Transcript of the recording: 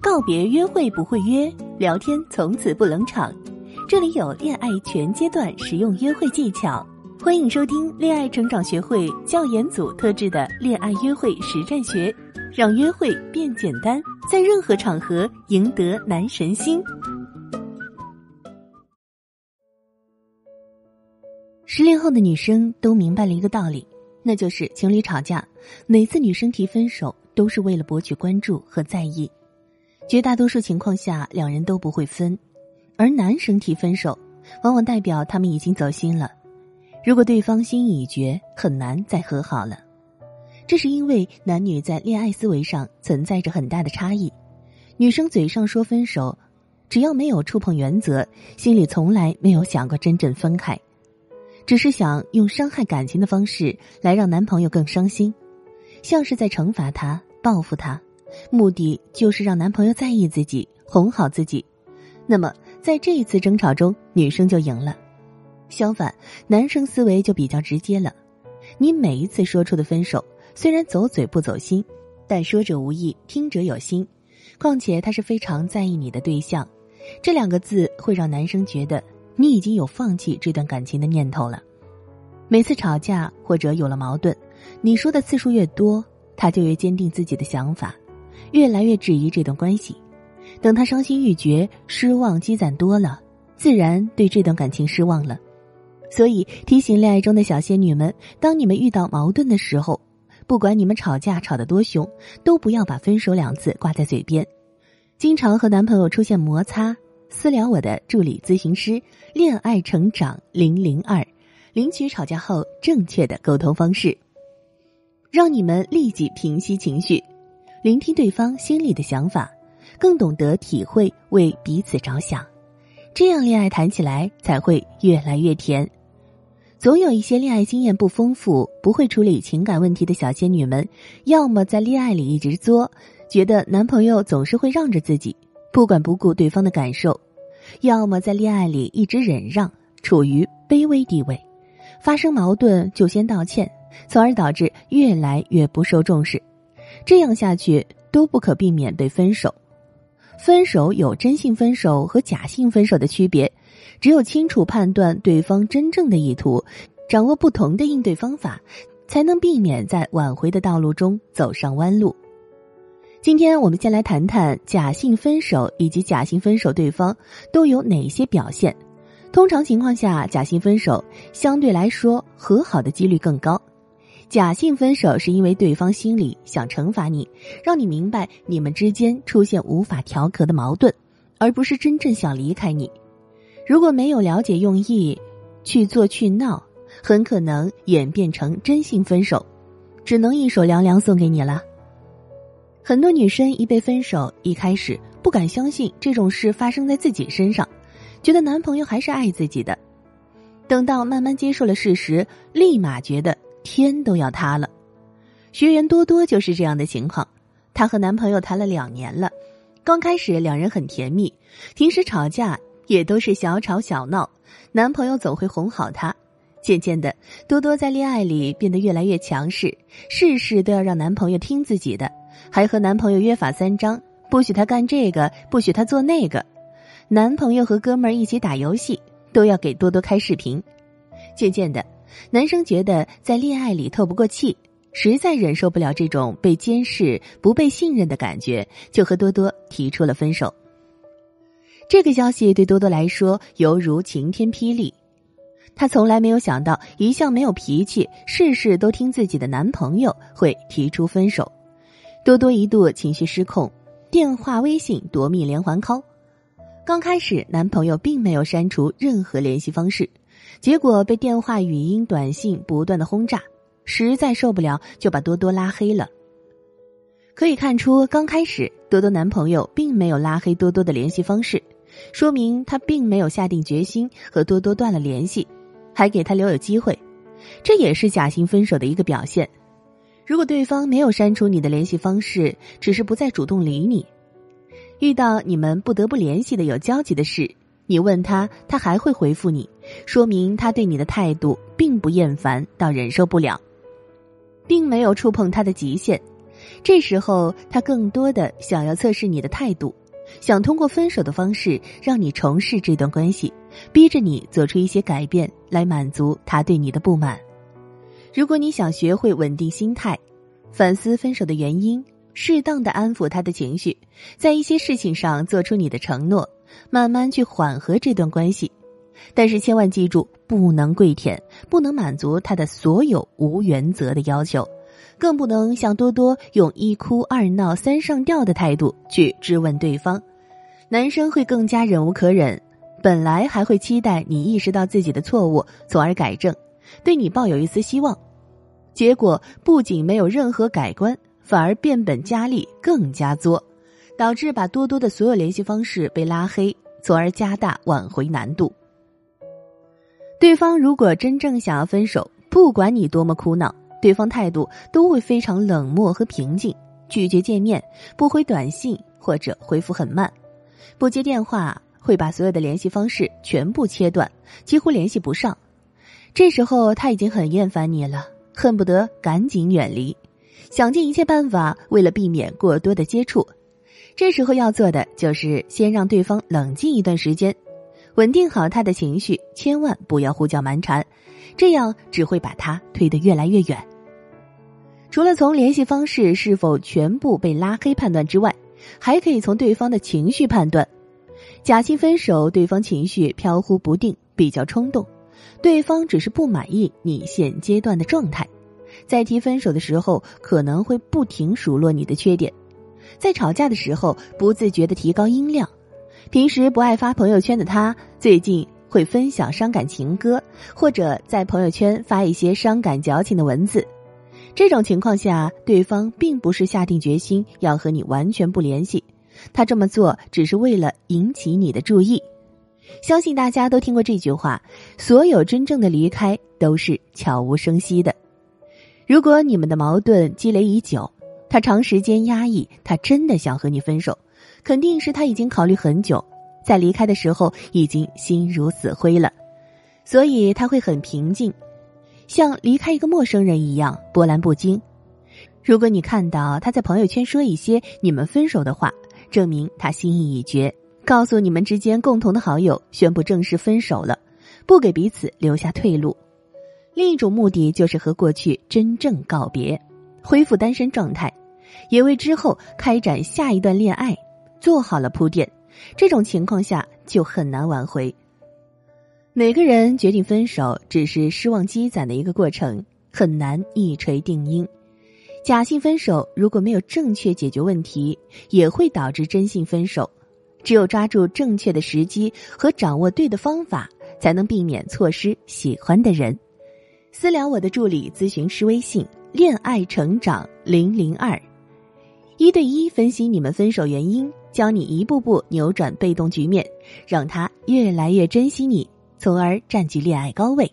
告别约会不会约，聊天从此不冷场。这里有恋爱全阶段实用约会技巧，欢迎收听恋爱成长学会教研组特制的恋爱约会实战学，让约会变简单，在任何场合赢得男神心。失恋后的女生都明白了一个道理，那就是情侣吵架，每次女生提分手都是为了博取关注和在意。绝大多数情况下，两人都不会分，而男生提分手，往往代表他们已经走心了。如果对方心意已决，很难再和好了。这是因为男女在恋爱思维上存在着很大的差异。女生嘴上说分手，只要没有触碰原则，心里从来没有想过真正分开，只是想用伤害感情的方式来让男朋友更伤心，像是在惩罚他、报复他。目的就是让男朋友在意自己，哄好自己。那么，在这一次争吵中，女生就赢了。相反，男生思维就比较直接了。你每一次说出的分手，虽然走嘴不走心，但说者无意，听者有心。况且他是非常在意你的对象，这两个字会让男生觉得你已经有放弃这段感情的念头了。每次吵架或者有了矛盾，你说的次数越多，他就越坚定自己的想法。越来越质疑这段关系，等他伤心欲绝、失望积攒多了，自然对这段感情失望了。所以提醒恋爱中的小仙女们：当你们遇到矛盾的时候，不管你们吵架吵得多凶，都不要把“分手”两字挂在嘴边。经常和男朋友出现摩擦，私聊我的助理咨询师“恋爱成长零零二”，领取吵架后正确的沟通方式，让你们立即平息情绪。聆听对方心里的想法，更懂得体会为彼此着想，这样恋爱谈起来才会越来越甜。总有一些恋爱经验不丰富、不会处理情感问题的小仙女们，要么在恋爱里一直作，觉得男朋友总是会让着自己，不管不顾对方的感受；要么在恋爱里一直忍让，处于卑微地位，发生矛盾就先道歉，从而导致越来越不受重视。这样下去都不可避免被分手。分手有真性分手和假性分手的区别，只有清楚判断对方真正的意图，掌握不同的应对方法，才能避免在挽回的道路中走上弯路。今天我们先来谈谈假性分手以及假性分手对方都有哪些表现。通常情况下，假性分手相对来说和好的几率更高。假性分手是因为对方心里想惩罚你，让你明白你们之间出现无法调和的矛盾，而不是真正想离开你。如果没有了解用意，去做去闹，很可能演变成真性分手，只能一首凉凉送给你了。很多女生一被分手，一开始不敢相信这种事发生在自己身上，觉得男朋友还是爱自己的。等到慢慢接受了事实，立马觉得。天都要塌了，学员多多就是这样的情况。她和男朋友谈了两年了，刚开始两人很甜蜜，平时吵架也都是小吵小闹，男朋友总会哄好她。渐渐的，多多在恋爱里变得越来越强势，事事都要让男朋友听自己的，还和男朋友约法三章，不许他干这个，不许他做那个。男朋友和哥们儿一起打游戏，都要给多多开视频。渐渐的。男生觉得在恋爱里透不过气，实在忍受不了这种被监视、不被信任的感觉，就和多多提出了分手。这个消息对多多来说犹如晴天霹雳，她从来没有想到一向没有脾气、事事都听自己的男朋友会提出分手。多多一度情绪失控，电话、微信夺命连环 call。刚开始，男朋友并没有删除任何联系方式。结果被电话、语音、短信不断的轰炸，实在受不了，就把多多拉黑了。可以看出，刚开始多多男朋友并没有拉黑多多的联系方式，说明他并没有下定决心和多多断了联系，还给他留有机会，这也是假性分手的一个表现。如果对方没有删除你的联系方式，只是不再主动理你，遇到你们不得不联系的有交集的事。你问他，他还会回复你，说明他对你的态度并不厌烦到忍受不了，并没有触碰他的极限。这时候他更多的想要测试你的态度，想通过分手的方式让你重试这段关系，逼着你做出一些改变来满足他对你的不满。如果你想学会稳定心态，反思分手的原因，适当的安抚他的情绪，在一些事情上做出你的承诺，慢慢去缓和这段关系。但是千万记住，不能跪舔，不能满足他的所有无原则的要求，更不能像多多用一哭二闹三上吊的态度去质问对方。男生会更加忍无可忍，本来还会期待你意识到自己的错误，从而改正，对你抱有一丝希望，结果不仅没有任何改观，反而变本加厉，更加作，导致把多多的所有联系方式被拉黑，从而加大挽回难度。对方如果真正想要分手，不管你多么哭闹，对方态度都会非常冷漠和平静，拒绝见面，不回短信或者回复很慢，不接电话，会把所有的联系方式全部切断，几乎联系不上。这时候他已经很厌烦你了，恨不得赶紧远离，想尽一切办法为了避免过多的接触。这时候要做的就是先让对方冷静一段时间。稳定好他的情绪，千万不要胡搅蛮缠，这样只会把他推得越来越远。除了从联系方式是否全部被拉黑判断之外，还可以从对方的情绪判断。假性分手，对方情绪飘忽不定，比较冲动，对方只是不满意你现阶段的状态，在提分手的时候可能会不停数落你的缺点，在吵架的时候不自觉的提高音量。平时不爱发朋友圈的他，最近会分享伤感情歌，或者在朋友圈发一些伤感矫情的文字。这种情况下，对方并不是下定决心要和你完全不联系，他这么做只是为了引起你的注意。相信大家都听过这句话：所有真正的离开都是悄无声息的。如果你们的矛盾积累已久，他长时间压抑，他真的想和你分手。肯定是他已经考虑很久，在离开的时候已经心如死灰了，所以他会很平静，像离开一个陌生人一样波澜不惊。如果你看到他在朋友圈说一些你们分手的话，证明他心意已决，告诉你们之间共同的好友宣布正式分手了，不给彼此留下退路。另一种目的就是和过去真正告别，恢复单身状态，也为之后开展下一段恋爱。做好了铺垫，这种情况下就很难挽回。每个人决定分手，只是失望积攒的一个过程，很难一锤定音。假性分手如果没有正确解决问题，也会导致真性分手。只有抓住正确的时机和掌握对的方法，才能避免错失喜欢的人。私聊我的助理咨询师微信：恋爱成长零零二，一对一分析你们分手原因。教你一步步扭转被动局面，让他越来越珍惜你，从而占据恋爱高位。